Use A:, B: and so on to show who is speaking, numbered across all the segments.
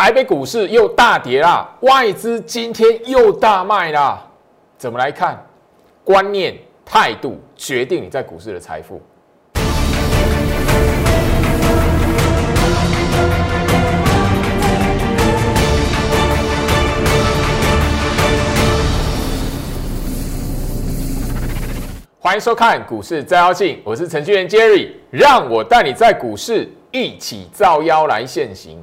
A: 台北股市又大跌啦，外资今天又大卖啦，怎么来看？观念态度决定你在股市的财富。欢迎收看股市照妖镜，我是程序员 Jerry，让我带你在股市一起照妖来现行。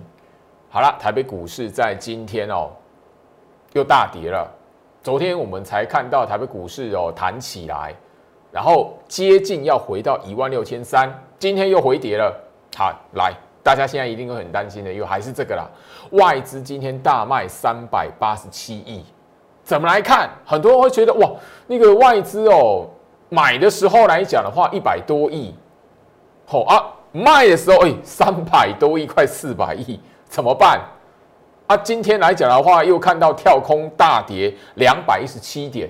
A: 好了，台北股市在今天哦又大跌了。昨天我们才看到台北股市哦弹起来，然后接近要回到一万六千三，今天又回跌了。好，来，大家现在一定会很担心的，又还是这个啦。外资今天大卖三百八十七亿，怎么来看？很多人会觉得哇，那个外资哦。买的时候来讲的话，一百多亿，好啊；卖的时候，哎，三百多亿，快四百亿，怎么办？啊，今天来讲的话，又看到跳空大跌两百一十七点，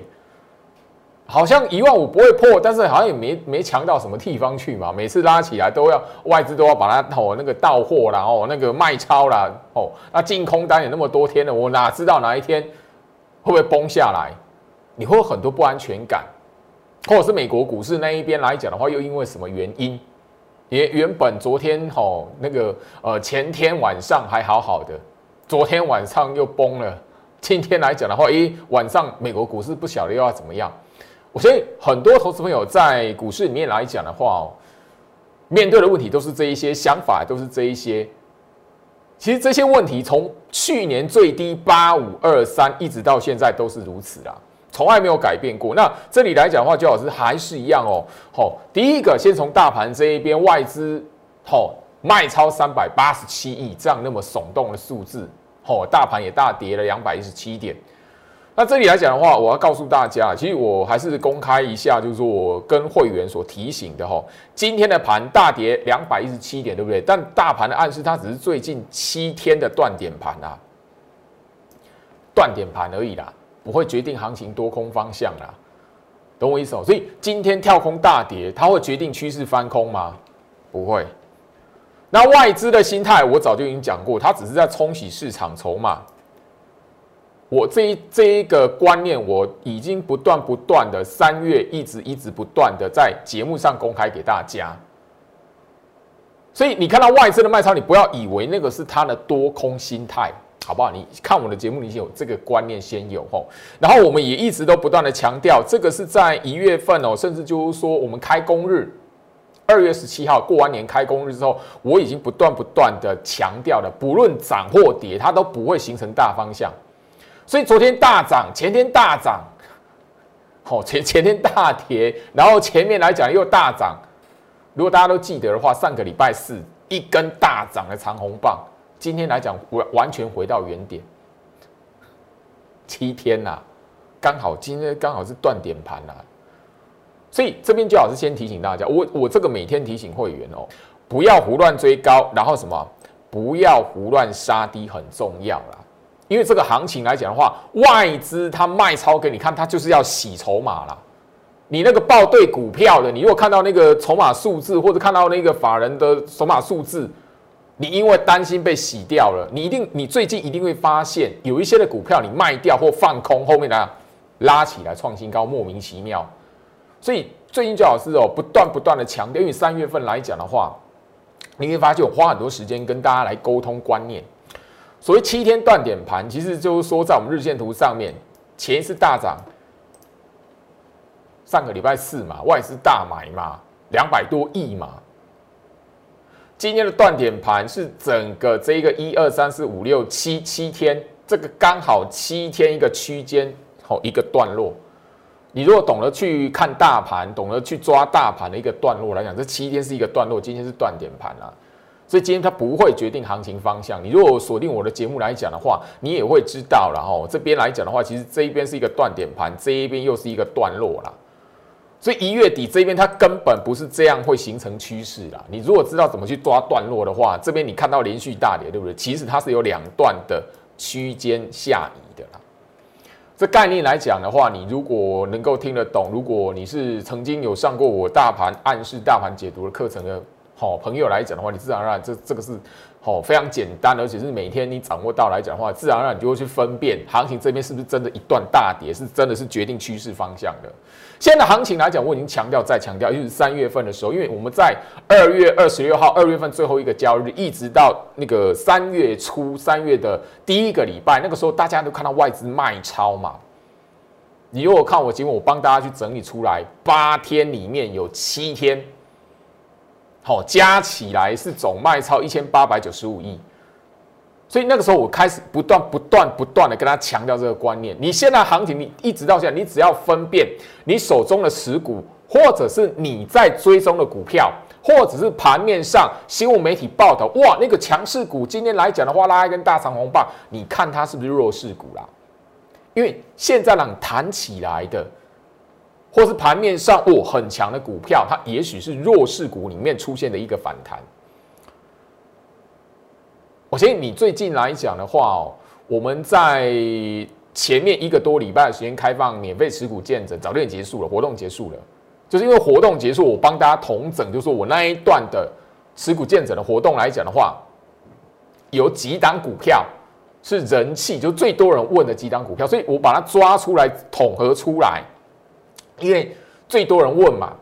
A: 好像一万五不会破，但是好像也没没强到什么地方去嘛。每次拉起来都要外资都要把它哦那个到货啦，哦那个卖超啦，哦那净空单也那么多天了，我哪知道哪一天会不会崩下来？你会有很多不安全感。或者是美国股市那一边来讲的话，又因为什么原因？也原本昨天吼那个呃前天晚上还好好的，昨天晚上又崩了。今天来讲的话，咦晚上美国股市不晓得又要怎么样？我相信很多投资朋友在股市里面来讲的话哦，面对的问题都是这一些，想法都是这一些。其实这些问题从去年最低八五二三一直到现在都是如此啦。从来没有改变过。那这里来讲的话，焦老师还是一样哦。好，第一个先从大盘这一边，外资好卖超三百八十七亿，这样那么耸动的数字，好，大盘也大跌了两百一十七点。那这里来讲的话，我要告诉大家，其实我还是公开一下，就是说我跟会员所提醒的哈，今天的盘大跌两百一十七点，对不对？但大盘的暗示，它只是最近七天的断点盘啊，断点盘而已啦。不会决定行情多空方向啦，懂我意思哦？所以今天跳空大跌，它会决定趋势翻空吗？不会。那外资的心态，我早就已经讲过，它只是在冲洗市场筹码。我这一这一个观念，我已经不断不断的三月一直一直不断的在节目上公开给大家。所以你看到外资的卖超，你不要以为那个是它的多空心态。好不好？你看我的节目，你先有这个观念先有吼。然后我们也一直都不断的强调，这个是在一月份哦，甚至就是说我们开工日二月十七号过完年开工日之后，我已经不断不断的强调了，不论涨或跌，它都不会形成大方向。所以昨天大涨，前天大涨，好前前天大跌，然后前面来讲又大涨。如果大家都记得的话，上个礼拜四一根大涨的长红棒。今天来讲完完全回到原点，七天呐，刚好今天刚好是断点盘呐，所以这边最好是先提醒大家，我我这个每天提醒会员哦，不要胡乱追高，然后什么，不要胡乱杀低，很重要啦。因为这个行情来讲的话，外资它卖超给你看，它就是要洗筹码啦。你那个报对股票的，你如果看到那个筹码数字，或者看到那个法人的筹码数字。你因为担心被洗掉了，你一定，你最近一定会发现有一些的股票你卖掉或放空，后面呢拉起来创新高，莫名其妙。所以最近最好是哦，不断不断的强调，因为三月份来讲的话，你会发现我花很多时间跟大家来沟通观念。所谓七天断点盘，其实就是说在我们日线图上面，前一次大涨，上个礼拜四嘛，外资大买嘛，两百多亿嘛。今天的断点盘是整个这个一二三四五六七七天，这个刚好七天一个区间，好一个段落。你如果懂得去看大盘，懂得去抓大盘的一个段落来讲，这七天是一个段落，今天是断点盘啊，所以今天它不会决定行情方向。你如果锁定我的节目来讲的话，你也会知道了哈。这边来讲的话，其实这一边是一个断点盘，这一边又是一个段落啦。所以一月底这边它根本不是这样会形成趋势啦。你如果知道怎么去抓段落的话，这边你看到连续大跌，对不对？其实它是有两段的区间下移的啦。这概念来讲的话，你如果能够听得懂，如果你是曾经有上过我大盘暗示大盘解读的课程的好朋友来讲的话，你自然而然这这个是哦，非常简单，而且是每天你掌握到来讲的话，自然而然你就会去分辨行情这边是不是真的一段大跌，是真的是决定趋势方向的。现在行情来讲，我已经强调再强调，就是三月份的时候，因为我们在二月二十六号，二月份最后一个交易日，一直到那个三月初，三月的第一个礼拜，那个时候大家都看到外资卖超嘛。你如果看我节目，我帮大家去整理出来，八天里面有七天。好，加起来是总卖超一千八百九十五亿，所以那个时候我开始不断、不断、不断的跟他强调这个观念。你现在行情，你一直到现在，你只要分辨你手中的持股，或者是你在追踪的股票，或者是盘面上新闻媒体报道，哇，那个强势股今天来讲的话，拉一根大长红棒，你看它是不是弱势股啦？因为现在让弹起来的。或是盘面上哦很强的股票，它也许是弱势股里面出现的一个反弹。我相信你最近来讲的话哦，我们在前面一个多礼拜的时间开放免费持股见证，早点结束了，活动结束了，就是因为活动结束，我帮大家统整，就是说我那一段的持股见证的活动来讲的话，有几档股票是人气就最多人问的几档股票，所以我把它抓出来统合出来。因为最多人问嘛，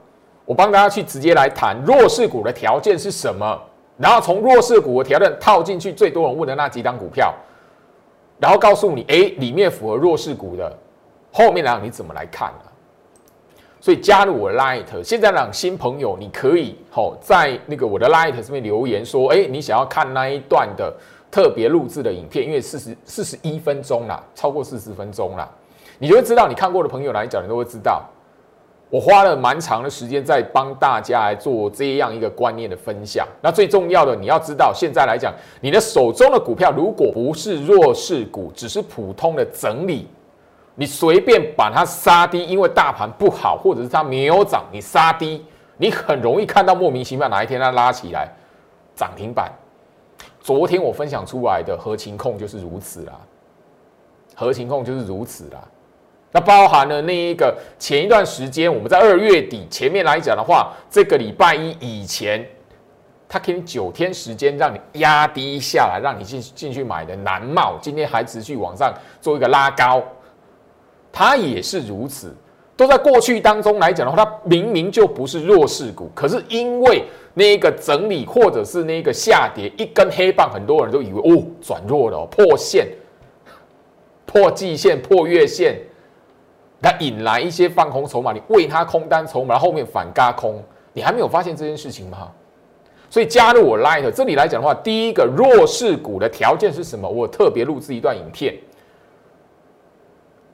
A: 我帮大家去直接来谈弱势股的条件是什么，然后从弱势股的条件套进去最多人问的那几档股票，然后告诉你，哎，里面符合弱势股的，后面呢你怎么来看呢？所以加入我的 Light，现在让新朋友你可以好在那个我的 Light 上面留言说，哎，你想要看那一段的特别录制的影片，因为四十四十一分钟啦，超过四十分钟啦，你就会知道你看过的朋友来讲，你都会知道。我花了蛮长的时间在帮大家来做这样一个观念的分享。那最重要的，你要知道，现在来讲，你的手中的股票如果不是弱势股，只是普通的整理，你随便把它杀低，因为大盘不好，或者是它没有涨，你杀低，你很容易看到莫名其妙哪一天它拉起来涨停板。昨天我分享出来的合情控就是如此啦，合情控就是如此啦。那包含了那一个前一段时间，我们在二月底前面来讲的话，这个礼拜一以前，他给你九天时间让你压低下来，让你进进去买的南茂，今天还持续往上做一个拉高，它也是如此，都在过去当中来讲的话，它明明就不是弱势股，可是因为那个整理或者是那个下跌一根黑棒，很多人都以为哦转弱了，破线、破季线、破月线。它引来一些放空筹码，你为它空单筹码，后面反嘎空，你还没有发现这件事情吗？所以加入我 Light 这里来讲的话，第一个弱势股的条件是什么？我特别录制一段影片，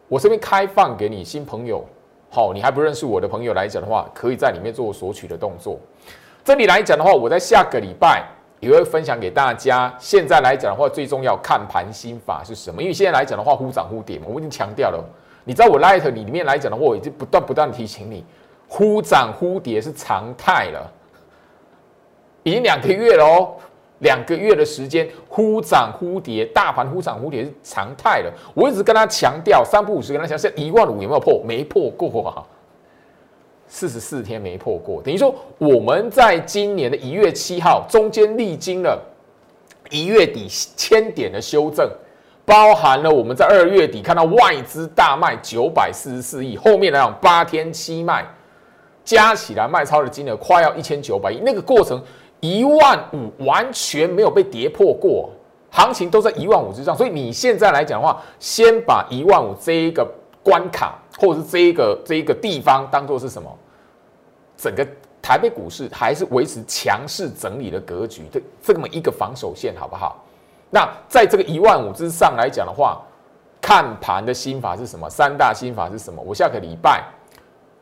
A: 我这边开放给你新朋友，好，你还不认识我的朋友来讲的话，可以在里面做索取的动作。这里来讲的话，我在下个礼拜也会分享给大家。现在来讲的话，最重要看盘心法是什么？因为现在来讲的话，忽涨忽跌嘛，我已经强调了。你知道我 Light 里里面来讲的话，我已经不断不断提醒你，忽涨忽跌是常态了，已经两个月了哦，两个月的时间，忽涨忽跌，大盘忽涨忽跌是常态了。我一直跟他强调，三不五十跟他讲，现在一万五有没有破？没破过啊，四十四天没破过，等于说我们在今年的一月七号中间历经了一月底千点的修正。包含了我们在二月底看到外资大卖九百四十四亿，后面来讲八天七卖，加起来卖超的金额快要一千九百亿，那个过程一万五完全没有被跌破过，行情都在一万五之上，所以你现在来讲的话，先把一万五这一个关卡或者是这一个这一个地方当做是什么？整个台北股市还是维持强势整理的格局的这么一个防守线，好不好？那在这个一万五之上来讲的话，看盘的心法是什么？三大心法是什么？我下个礼拜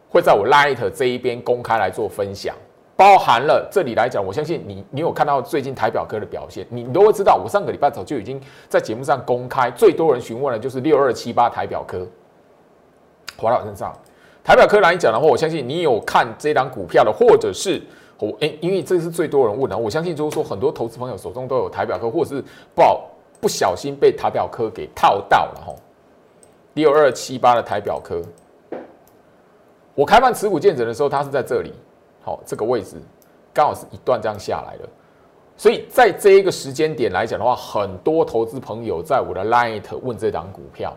A: 会在我 Light 这一边公开来做分享，包含了这里来讲，我相信你，你有看到最近台表科的表现，你都会知道，我上个礼拜早就已经在节目上公开，最多人询问的就是六二七八台表科，华到身上，台表科来讲的话，我相信你有看这档股票的，或者是。我哎，因为这是最多人问的，我相信就是说很多投资朋友手中都有台表科，或者是不好不小心被台表科给套到了哈。六二七八的台表科，我开放持股见证的时候，它是在这里，好这个位置刚好是一段这样下来了。所以在这一个时间点来讲的话，很多投资朋友在我的 Light 问这档股票，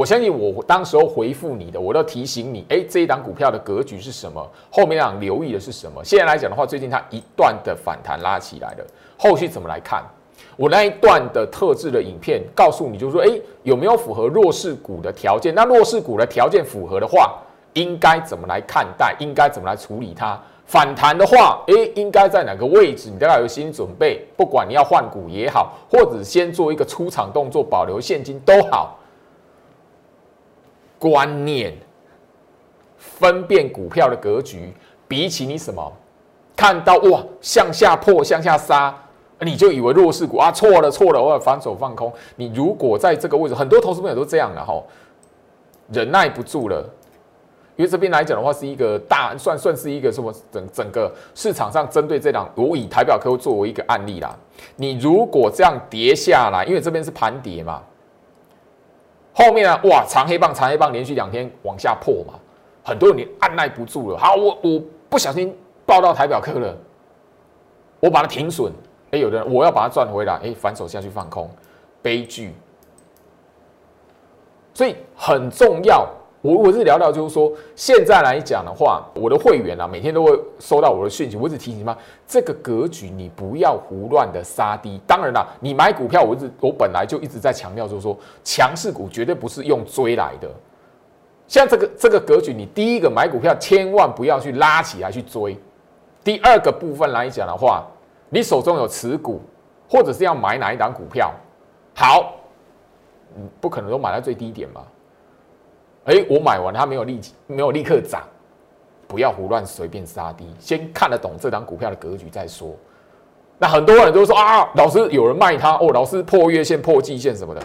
A: 我相信我当时候回复你的，我都提醒你，哎，这一档股票的格局是什么？后面要留意的是什么？现在来讲的话，最近它一段的反弹拉起来了，后续怎么来看？我那一段的特制的影片告诉你，就是说，哎，有没有符合弱势股的条件？那弱势股的条件符合的话，应该怎么来看待？应该怎么来处理它？反弹的话，诶，应该在哪个位置？你都要有心理准备。不管你要换股也好，或者先做一个出场动作，保留现金都好。观念分辨股票的格局，比起你什么看到哇向下破、向下杀，你就以为弱势股啊错了错了，我要反手放空。你如果在这个位置，很多投资朋友都这样的哈，忍耐不住了。因为这边来讲的话，是一个大算算是一个什么整整个市场上针对这档，我以台表科作为一个案例啦。你如果这样跌下来，因为这边是盘跌嘛，后面啊哇长黑棒长黑棒连续两天往下破嘛，很多人你按耐不住了。好，我我不小心报到台表科了，我把它停损。哎，有的人我要把它赚回来，哎，反手下去放空，悲剧。所以很重要。我我是聊聊，就是说现在来讲的话，我的会员啊，每天都会收到我的讯息。我只提醒他，这个格局你不要胡乱的杀低。当然啦，你买股票，我一直我本来就一直在强调，就是说强势股绝对不是用追来的。像这个这个格局，你第一个买股票千万不要去拉起来去追。第二个部分来讲的话，你手中有持股，或者是要买哪一档股票，好，嗯，不可能都买在最低点嘛。哎，我买完它没有立即没有立刻涨，不要胡乱随便杀低，先看得懂这张股票的格局再说。那很多人都说啊，老师有人卖它哦，老师破月线破季线什么的，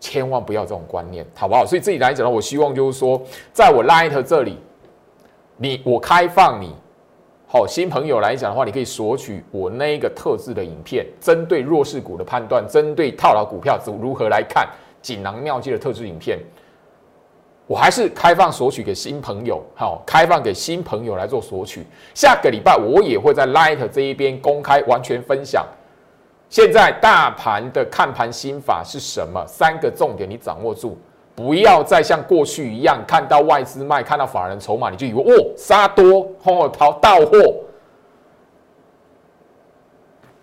A: 千万不要这种观念，好不好？所以自己来讲呢，我希望就是说，在我 Light 这里，你我开放你，好新朋友来讲的话，你可以索取我那一个特制的影片，针对弱势股的判断，针对套牢股票如何来看锦囊妙计的特制影片。我还是开放索取给新朋友，好，开放给新朋友来做索取。下个礼拜我也会在 Light 这一边公开完全分享。现在大盘的看盘心法是什么？三个重点你掌握住，不要再像过去一样看到外资卖，看到法人筹码你就以为哦杀多哦淘到货。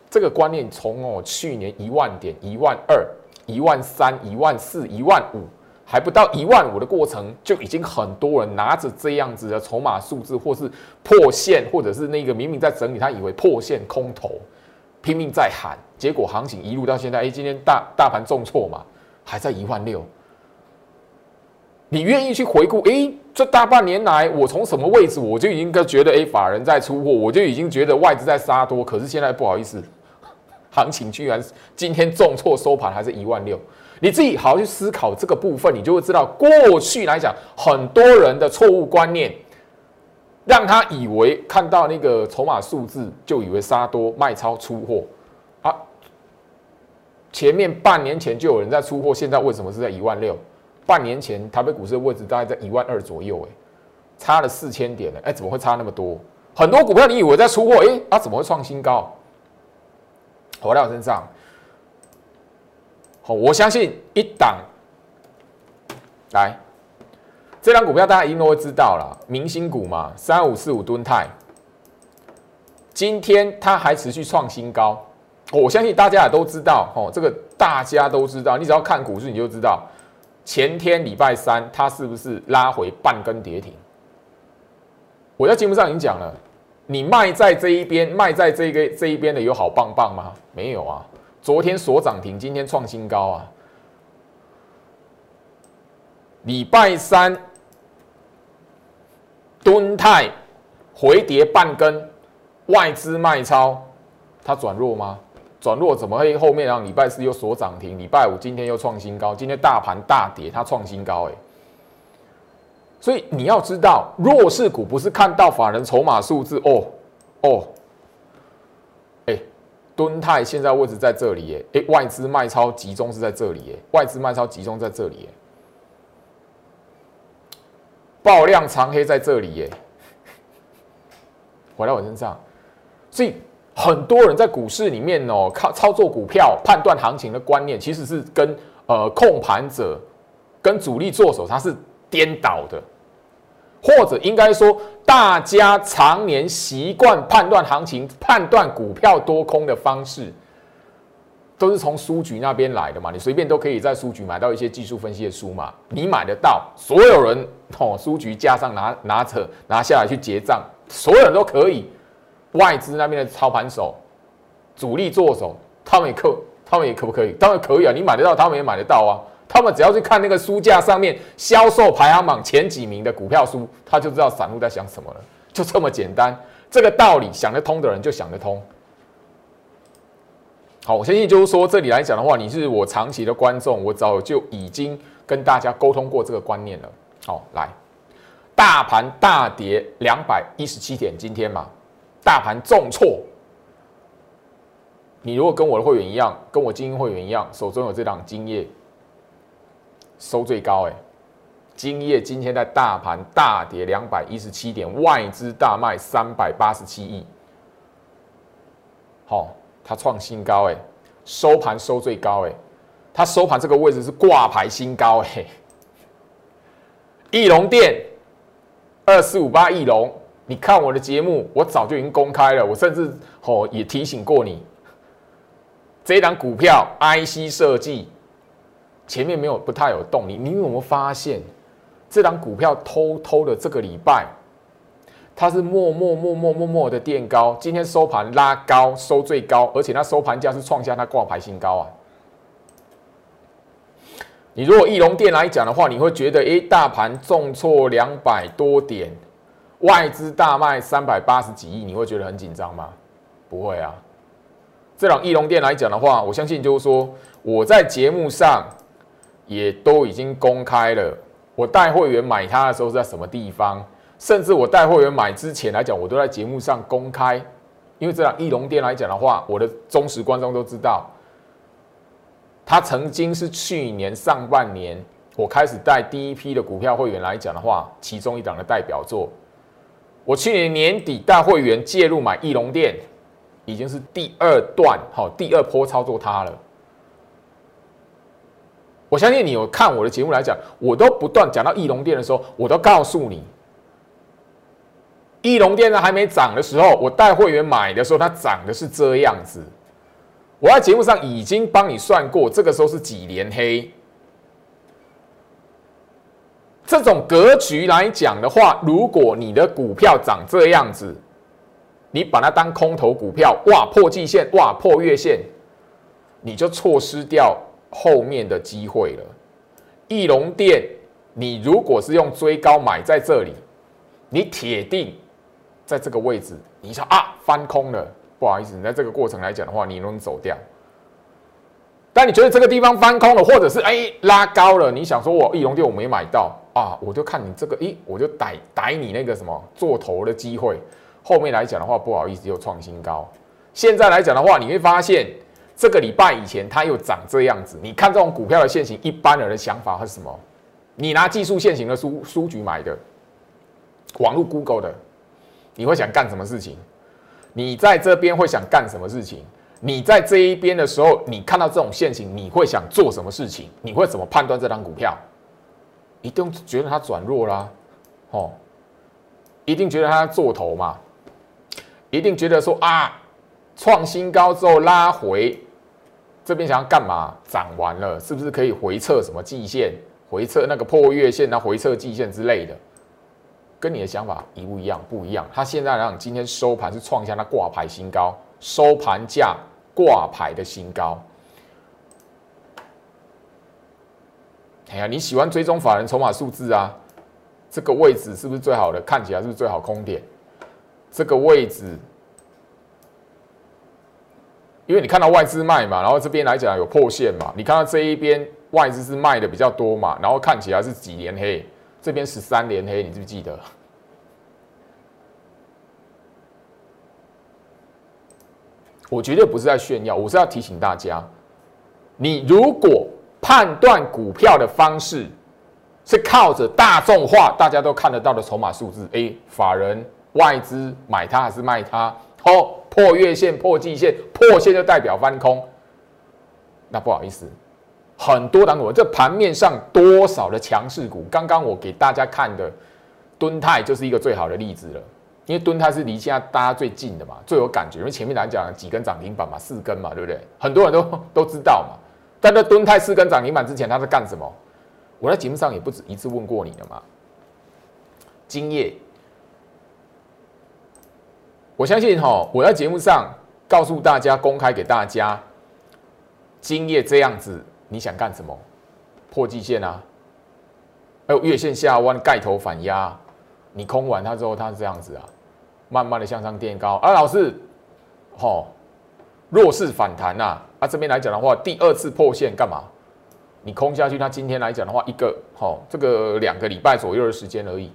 A: 这个观念从哦去年一万点、一万二、一万三、一万四、一万五。还不到一万五的过程，就已经很多人拿着这样子的筹码数字，或是破线，或者是那个明明在整理，他以为破线空头，拼命在喊，结果行情一路到现在，哎，今天大大盘重挫嘛，还在一万六。你愿意去回顾？哎，这大半年来，我从什么位置我就已经觉得，哎，法人在出货，我就已经觉得外资在杀多，可是现在不好意思，行情居然今天重挫收盘还是一万六。你自己好好去思考这个部分，你就会知道，过去来讲，很多人的错误观念，让他以为看到那个筹码数字就以为杀多卖超出货啊。前面半年前就有人在出货，现在为什么是在一万六？半年前台北股市的位置大概在一万二左右，哎，差了四千点了，哎，怎么会差那么多？很多股票你以为在出货，哎，啊，怎么会创新高？回到我身上。我相信一档来，这张股票大家一定都会知道了，明星股嘛，三五四五吨泰，今天它还持续创新高，我相信大家也都知道，哦，这个大家都知道，你只要看股市你就知道，前天礼拜三它是不是拉回半根跌停？我在节目上已经讲了，你卖在这一边，卖在这个这一边的有好棒棒吗？没有啊。昨天锁涨停，今天创新高啊！礼拜三，敦泰回跌半根，外资卖超，它转弱吗？转弱怎么会后面让礼拜四又锁涨停？礼拜五今天又创新高，今天大盘大跌，它创新高哎！所以你要知道，弱势股不是看到法人筹码数字哦哦。敦泰现在位置在这里耶，哎，外资卖超集中是在这里耶，外资卖超集中在这里耶，爆量长黑在这里耶，回到我身上，所以很多人在股市里面哦，靠操作股票判断行情的观念，其实是跟呃控盘者跟主力做手他是颠倒的，或者应该说，大家常年习惯判断行情、判断股票多空的方式。都是从书局那边来的嘛，你随便都可以在书局买到一些技术分析的书嘛，你买得到，所有人哦，书局加上拿拿着拿下来去结账，所有人都可以。外资那边的操盘手、主力做手，他们也可，他们也可不可以？当然可以啊，你买得到，他们也买得到啊。他们只要去看那个书架上面销售排行榜前几名的股票书，他就知道散户在想什么了，就这么简单。这个道理想得通的人就想得通。好，我相信就是说，这里来讲的话，你是我长期的观众，我早就已经跟大家沟通过这个观念了。好，来，大盘大跌两百一十七点，今天嘛，大盘重挫。你如果跟我的会员一样，跟我精英会员一样，手中有这档金业，收最高哎，金业今天在大盘大跌两百一十七点，外资大卖三百八十七亿。好。它创新高哎，收盘收最高哎，它收盘这个位置是挂牌新高哎。翼龙店二四五八翼龙，你看我的节目，我早就已经公开了，我甚至哦也提醒过你，这一档股票 IC 设计前面没有不太有动力，你有没有发现这档股票偷偷的这个礼拜？它是默默默默默默的垫高，今天收盘拉高，收最高，而且它收盘价是创下它挂牌新高啊！你如果翼龙店来讲的话，你会觉得，诶，大盘重挫两百多点，外资大卖三百八十几亿，你会觉得很紧张吗？不会啊！这档翼龙店来讲的话，我相信就是说，我在节目上也都已经公开了，我带会员买它的时候在什么地方。甚至我带会员买之前来讲，我都在节目上公开，因为这样翼龙店来讲的话，我的忠实观众都知道，他曾经是去年上半年我开始带第一批的股票会员来讲的话，其中一档的代表作。我去年年底带会员介入买翼龙店，已经是第二段好第二波操作它了。我相信你有看我的节目来讲，我都不断讲到翼龙店的时候，我都告诉你。翼龙店呢还没涨的时候，我带会员买的时候，它涨的是这样子。我在节目上已经帮你算过，这个时候是几连黑。这种格局来讲的话，如果你的股票长这样子，你把它当空头股票，哇破季线，哇破月线，你就错失掉后面的机会了。翼龙店，你如果是用追高买在这里，你铁定。在这个位置，你说啊翻空了，不好意思，你在这个过程来讲的话，你能走掉。但你觉得这个地方翻空了，或者是哎拉高了，你想说我翼龙店我没买到啊，我就看你这个，咦，我就逮逮你那个什么做头的机会。后面来讲的话，不好意思又创新高。现在来讲的话，你会发现这个礼拜以前它又长这样子。你看这种股票的现形，一般人的想法是什么？你拿技术现行的书书局买的，网络 Google 的。你会想干什么事情？你在这边会想干什么事情？你在这一边的时候，你看到这种现形，你会想做什么事情？你会怎么判断这张股票？一定觉得它转弱啦，哦，一定觉得它做头嘛，一定觉得说啊，创新高之后拉回，这边想要干嘛？涨完了，是不是可以回撤什么季线？回撤那个破月线啊，回撤季线之类的？跟你的想法一不一样？不一样。它现在让今天收盘是创下它挂牌新高，收盘价挂牌的新高。哎呀，你喜欢追踪法人筹码数字啊？这个位置是不是最好的？看起来是不是最好空点？这个位置，因为你看到外资卖嘛，然后这边来讲有破线嘛，你看到这一边外资是卖的比较多嘛，然后看起来是几连黑。这边十三连黑，你记不记得？我绝对不是在炫耀，我是要提醒大家：你如果判断股票的方式是靠着大众化、大家都看得到的筹码数字，哎，法人外资买它还是卖它？哦，破月线、破季线、破线就代表翻空。那不好意思，很多档股，这盘面上多少的强势股，刚刚我给大家看的敦泰就是一个最好的例子了。因为敦泰是离现在大家最近的嘛，最有感觉。因为前面来讲几根涨停板嘛，四根嘛，对不对？很多人都都知道嘛。但在敦泰四根涨停板之前，他在干什么？我在节目上也不止一次问过你了嘛。今夜，我相信哈，我在节目上告诉大家，公开给大家，今夜这样子，你想干什么？破季线啊，还有月线下弯，盖头反压，你空完它之后，它是这样子啊。慢慢的向上垫高，啊，老师，好，弱势反弹呐，啊，这边来讲的话，第二次破线干嘛？你空下去，那今天来讲的话，一个好，这个两个礼拜左右的时间而已，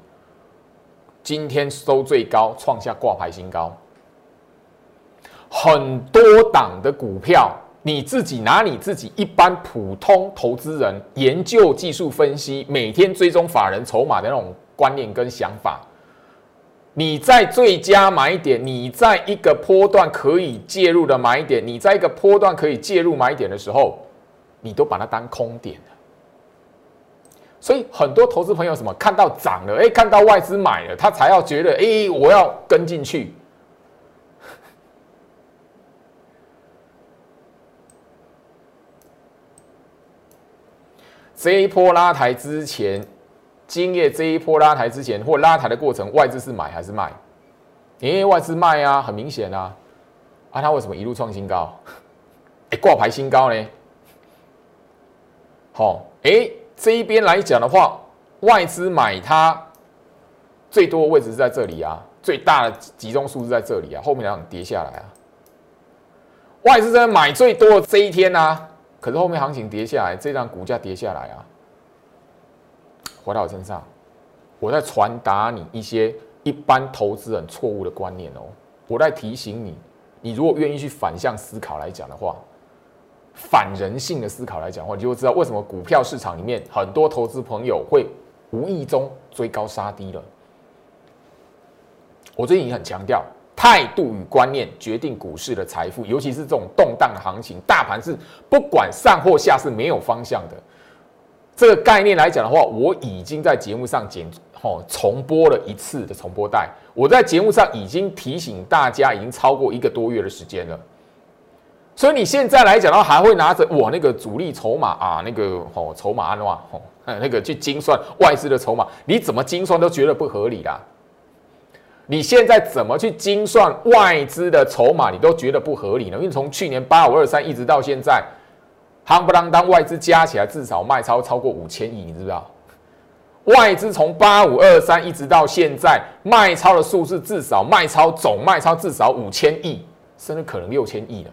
A: 今天收最高，创下挂牌新高，很多档的股票，你自己拿你自己一般普通投资人研究技术分析，每天追踪法人筹码的那种观念跟想法。你在最佳买点，你在一个波段可以介入的买点，你在一个波段可以介入买点的时候，你都把它当空点。所以很多投资朋友什么看到涨了，哎，看到外资买了，他才要觉得，哎，我要跟进去。这一波拉抬之前。今夜这一波拉抬之前或拉抬的过程，外资是买还是卖？因为外资卖啊，很明显啊。啊，他为什么一路创新高？哎，挂牌新高呢？好，哎，这一边来讲的话，外资买它最多的位置是在这里啊，最大的集中数是在这里啊，后面两跌下来啊。外资在买最多的这一天呢，可是后面行情跌下来，这张股价跌下来啊。回到我身上，我在传达你一些一般投资人错误的观念哦。我在提醒你，你如果愿意去反向思考来讲的话，反人性的思考来讲的话，你就会知道为什么股票市场里面很多投资朋友会无意中追高杀低了。我最近也很强调，态度与观念决定股市的财富，尤其是这种动荡的行情，大盘是不管上或下是没有方向的。这个概念来讲的话，我已经在节目上剪哦重播了一次的重播带。我在节目上已经提醒大家，已经超过一个多月的时间了。所以你现在来讲的话，还会拿着我那个主力筹码啊，那个哦筹码的话哦，那个去精算外资的筹码，你怎么精算都觉得不合理啦。你现在怎么去精算外资的筹码，你都觉得不合理呢？因为从去年八五二三一直到现在。夯不啷当，外资加起来至少卖超超过五千亿，你知不知道？外资从八五二三一直到现在，卖超的数字至少卖超总卖超至少五千亿，甚至可能六千亿了。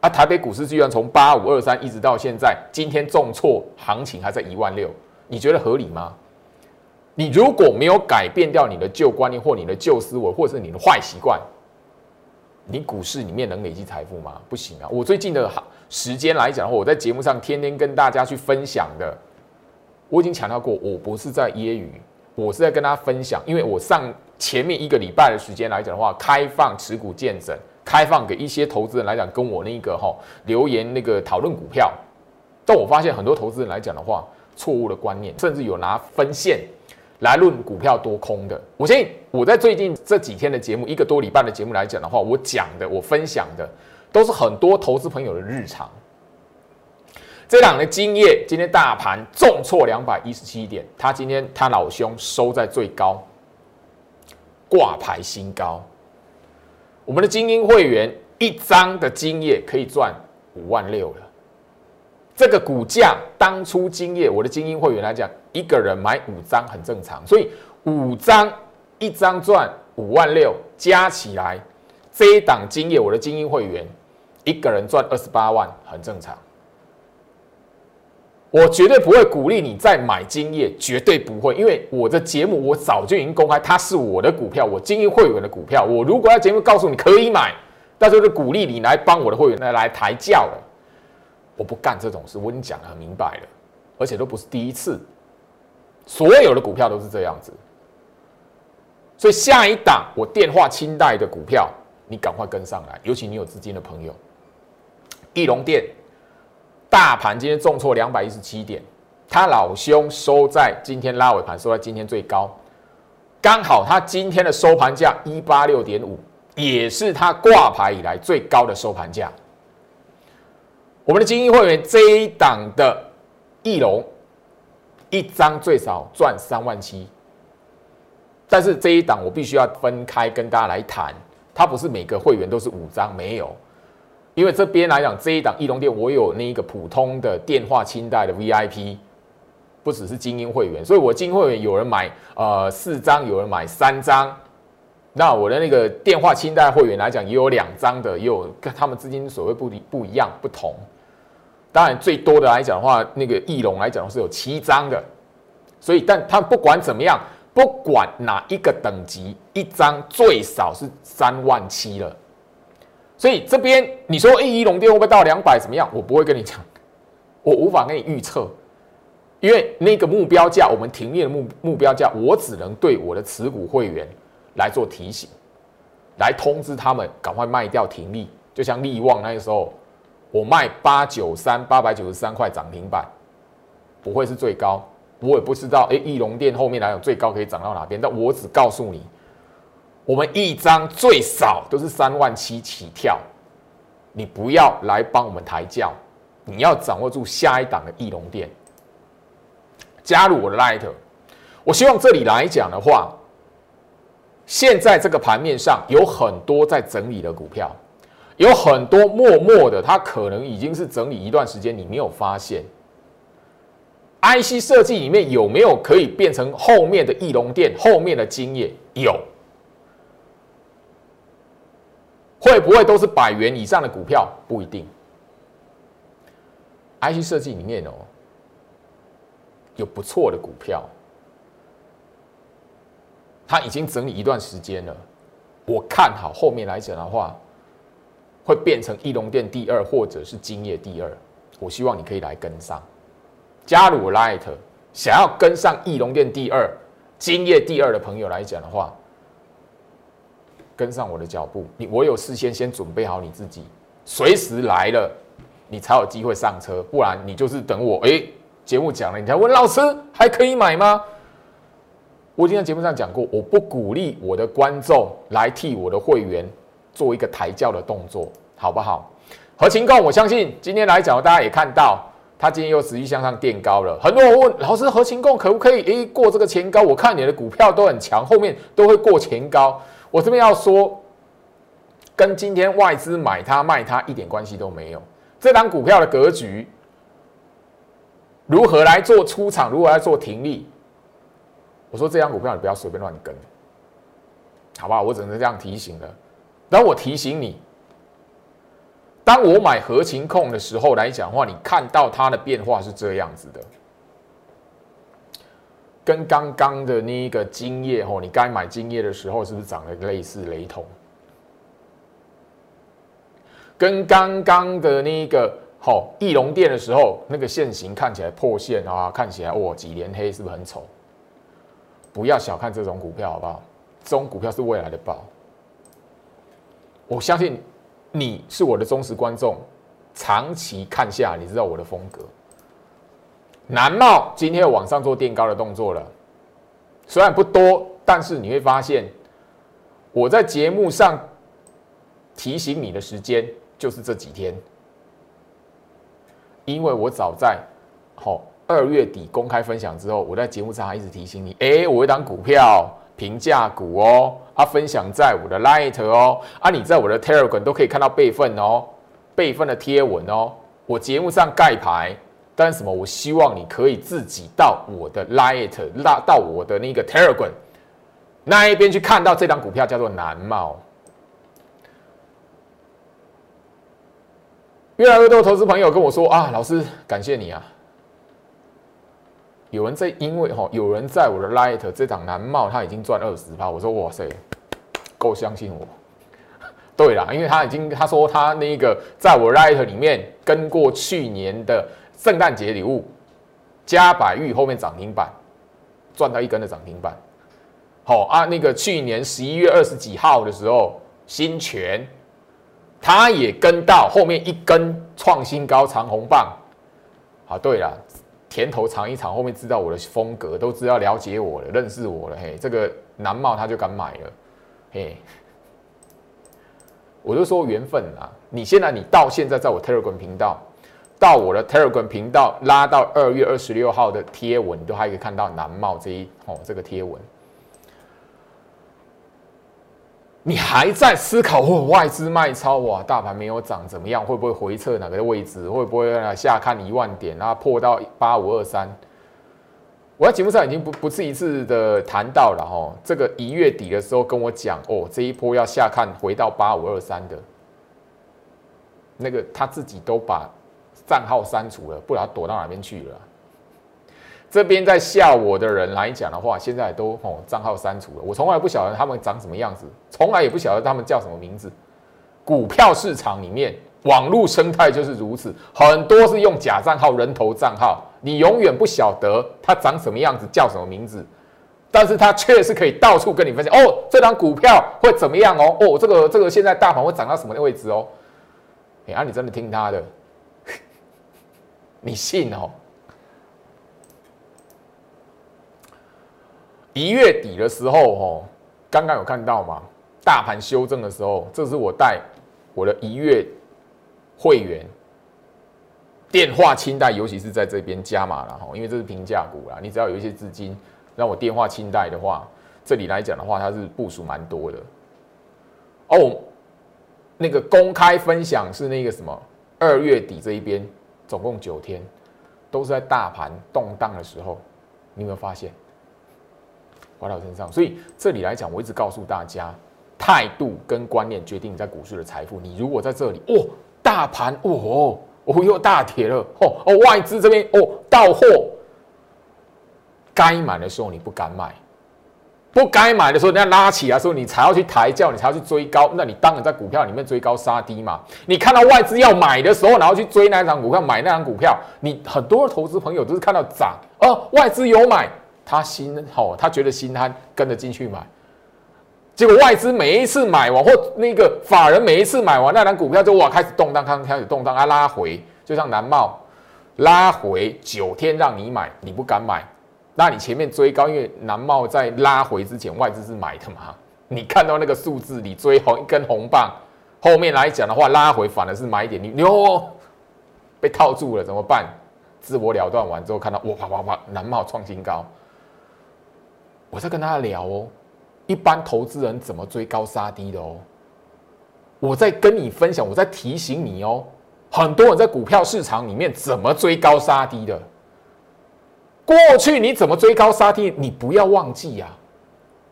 A: 啊，台北股市居然从八五二三一直到现在，今天重挫，行情还在一万六，你觉得合理吗？你如果没有改变掉你的旧观念或你的旧思维，或者是你的坏习惯，你股市里面能累积财富吗？不行啊！我最近的时间来讲的话，我在节目上天天跟大家去分享的，我已经强调过，我不是在揶揄，我是在跟大家分享。因为我上前面一个礼拜的时间来讲的话，开放持股见证，开放给一些投资人来讲，跟我那个哈留言那个讨论股票，但我发现很多投资人来讲的话，错误的观念，甚至有拿分线来论股票多空的。我相信我在最近这几天的节目，一个多礼拜的节目来讲的话，我讲的，我分享的。都是很多投资朋友的日常。这两的今夜，今天大盘重挫两百一十七点，他今天他老兄收在最高，挂牌新高。我们的精英会员一张的精液可以赚五万六了。这个股价当初精液我的精英会员来讲，一个人买五张很正常，所以五张一张赚五万六，加起来这一档精液我的精英会员。一个人赚二十八万很正常，我绝对不会鼓励你再买金业，绝对不会，因为我的节目我早就已经公开，它是我的股票，我经营会员的股票。我如果在节目告诉你可以买，那就是鼓励你来帮我的会员来来抬轿了。我不干这种事，我已经讲得很明白了，而且都不是第一次，所有的股票都是这样子。所以下一档我电话清代的股票。你赶快跟上来，尤其你有资金的朋友。翼龙店大盘今天重挫两百一十七点，他老兄收在今天拉尾盘收在今天最高，刚好他今天的收盘价一八六点五，也是他挂牌以来最高的收盘价。我们的精英会员这一档的翼龙，一张最少赚三万七，但是这一档我必须要分开跟大家来谈，它不是每个会员都是五张，没有。因为这边来讲，这一档翼龙店我有那个普通的电话清代的 VIP，不只是精英会员，所以我精英会员有人买呃四张，有人买三张，那我的那个电话清代会员来讲，也有两张的，也有跟他们资金所谓不不一样不同。当然最多的来讲的话，那个翼龙来讲是有七张的，所以但他不管怎么样，不管哪一个等级，一张最少是三万七了。所以这边你说一一龙店会不会到两百怎么样？我不会跟你讲，我无法跟你预测，因为那个目标价，我们停业的目目标价，我只能对我的持股会员来做提醒，来通知他们赶快卖掉停利。就像利旺那个时候，我卖八九三八百九十三块涨停板，不会是最高，我也不知道。哎，翼龙店后面来讲最高可以涨到哪边？但我只告诉你。我们一张最少都是三万七起跳，你不要来帮我们抬轿，你要掌握住下一档的翼龙店，加入我的 Light。我希望这里来讲的话，现在这个盘面上有很多在整理的股票，有很多默默的，它可能已经是整理一段时间，你没有发现。IC 设计里面有没有可以变成后面的翼龙店后面的经验？有。会不会都是百元以上的股票？不一定。IC 设计里面哦，有不错的股票，它已经整理一段时间了。我看好后面来讲的话，会变成翼龙店第二，或者是金业第二。我希望你可以来跟上，加入 Light，想要跟上翼龙店第二、金业第二的朋友来讲的话。跟上我的脚步，你我有事先先准备好你自己，随时来了，你才有机会上车，不然你就是等我。哎，节目讲了，你才问老师还可以买吗？我今天节目上讲过，我不鼓励我的观众来替我的会员做一个抬轿的动作，好不好？合情共，我相信今天来讲，大家也看到，他今天又持续向上垫高了。很多人问老师，合情共可不可以诶过这个前高？我看你的股票都很强，后面都会过前高。我这边要说，跟今天外资买它卖它一点关系都没有。这档股票的格局如何来做出场，如何来做停利？我说这张股票你不要随便乱跟，好不好？我只能这样提醒了。然后我提醒你，当我买合情控的时候来讲的话，你看到它的变化是这样子的。跟刚刚的那一个金叶吼，你该买金叶的时候是不是长得类似雷同？跟刚刚的那个吼翼龙店的时候，那个线型看起来破线啊，看起来哇几连黑，是不是很丑？不要小看这种股票，好不好？这种股票是未来的宝。我相信你是我的忠实观众，长期看下，你知道我的风格。南茂今天往上做垫高的动作了，虽然不多，但是你会发现，我在节目上提醒你的时间就是这几天，因为我早在好二月底公开分享之后，我在节目上还一直提醒你，哎，我一档股票平价股哦，啊，分享在我的 Light 哦，啊，你在我的 Telegram 都可以看到备份哦，备份的贴文哦，我节目上盖牌。但是什么？我希望你可以自己到我的 Light 拉到我的那个 Telegram 那一边去看到这张股票叫做南茂。越来越多投资朋友跟我说啊，老师感谢你啊！有人在因为哈，有人在我的 Light 这档南茂他已经赚二十趴，我说哇塞，够相信我。对啦，因为他已经他说他那个在我 Light 里面跟过去年的。圣诞节礼物，加百玉后面涨停板，赚到一根的涨停板。好啊，那个去年十一月二十几号的时候，新权，它也跟到后面一根创新高长红棒。好，对了，甜头尝一尝，后面知道我的风格，都知道了解我了，认识我了。嘿，这个南茂他就敢买了。嘿，我就说缘分啊！你现在你到现在在我 Telegram 频道，到我的 Telegram 频道拉到二月二十六号的贴文，都还可以看到南茂这一哦这个贴文。你还在思考哦，外资卖超哇，大盘没有涨怎么样？会不会回撤哪个位置？会不会下看一万点啊？破到八五二三？我在节目上已经不不是一次的谈到了哈，这个一月底的时候跟我讲哦，这一波要下看回到八五二三的，那个他自己都把账号删除了，不知道躲到哪边去了。这边在笑我的人来讲的话，现在都哦账号删除了。我从来不晓得他们长什么样子，从来也不晓得他们叫什么名字。股票市场里面，网络生态就是如此，很多是用假账号、人头账号，你永远不晓得他长什么样子、叫什么名字，但是他确实可以到处跟你分享哦，这张股票会怎么样哦？哦，这个这个现在大盘会涨到什么位置哦？哎，啊，你真的听他的？你信哦？一月底的时候，哦，刚刚有看到吗？大盘修正的时候，这是我带我的一月会员电话清贷，尤其是在这边加码了哈，因为这是平价股啦。你只要有一些资金让我电话清贷的话，这里来讲的话，它是部署蛮多的。哦，那个公开分享是那个什么？二月底这一边总共九天，都是在大盘动荡的时候，你有没有发现？花到身上，所以这里来讲，我一直告诉大家，态度跟观念决定你在股市的财富。你如果在这里，哦，大盘，哦，哦，又大跌了，哦哦，外资这边，哦，到货，该买的时候你不敢买，不该买的时候，人家拉起来的时候，你才要去抬轿，你才要去追高，那你当然在股票里面追高杀低嘛。你看到外资要买的时候，然后去追那张股票，买那张股票，你很多投资朋友都是看到涨，哦，外资有买。他心好，他觉得心安，跟着进去买，结果外资每一次买完，或那个法人每一次买完那张股票，就哇开始动荡，开开始动荡啊，拉回，就像南茂拉回九天让你买，你不敢买，那你前面追高，因为南茂在拉回之前外资是买的嘛，你看到那个数字，你追红一根红棒，后面来讲的话拉回反而是买点，你哟被套住了怎么办？自我了断完之后，看到哇哇哇哇南茂创新高。我在跟大家聊哦，一般投资人怎么追高杀低的哦？我在跟你分享，我在提醒你哦。很多人在股票市场里面怎么追高杀低的？过去你怎么追高杀低？你不要忘记呀！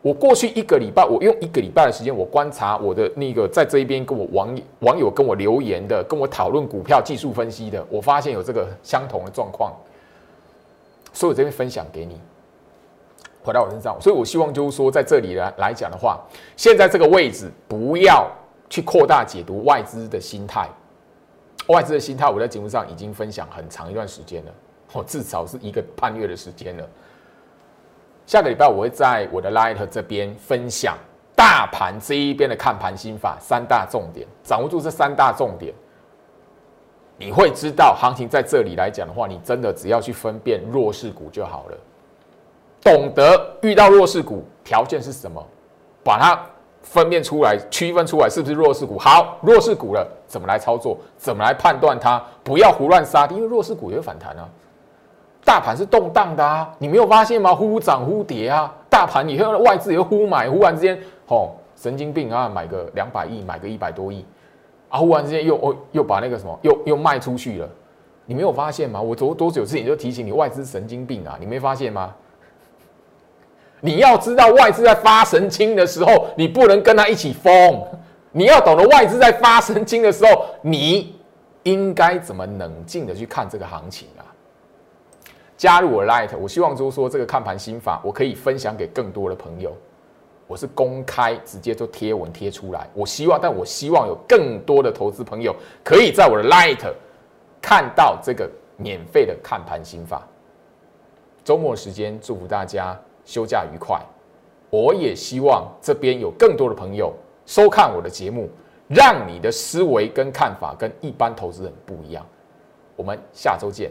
A: 我过去一个礼拜，我用一个礼拜的时间，我观察我的那个在这一边跟我网网友跟我留言的，跟我讨论股票技术分析的，我发现有这个相同的状况，所以我这边分享给你。回到我身上，所以我希望就是说，在这里来来讲的话，现在这个位置不要去扩大解读外资的心态。外资的心态，我在节目上已经分享很长一段时间了，我至少是一个半月的时间了。下个礼拜我会在我的 Light 这边分享大盘这一边的看盘心法三大重点，掌握住这三大重点，你会知道行情在这里来讲的话，你真的只要去分辨弱势股就好了。懂得遇到弱势股条件是什么，把它分辨出来、区分出来，是不是弱势股？好，弱势股了，怎么来操作？怎么来判断它？不要胡乱杀，因为弱势股也会反弹啊。大盘是动荡的啊，你没有发现吗？忽涨忽跌啊，大盘你看外资也忽买，忽然之间，吼，神经病啊，买个两百亿，买个一百多亿，啊，忽然之间又哦又把那个什么又又卖出去了，你没有发现吗？我多多久之前就提醒你，外资神经病啊，你没发现吗？你要知道，外资在发神经的时候，你不能跟他一起疯。你要懂得外资在发神经的时候，你应该怎么冷静的去看这个行情啊？加入我 Light，我希望就是说这个看盘心法，我可以分享给更多的朋友。我是公开直接就贴文贴出来。我希望，但我希望有更多的投资朋友可以在我的 Light 看到这个免费的看盘心法。周末时间，祝福大家。休假愉快，我也希望这边有更多的朋友收看我的节目，让你的思维跟看法跟一般投资人不一样。我们下周见。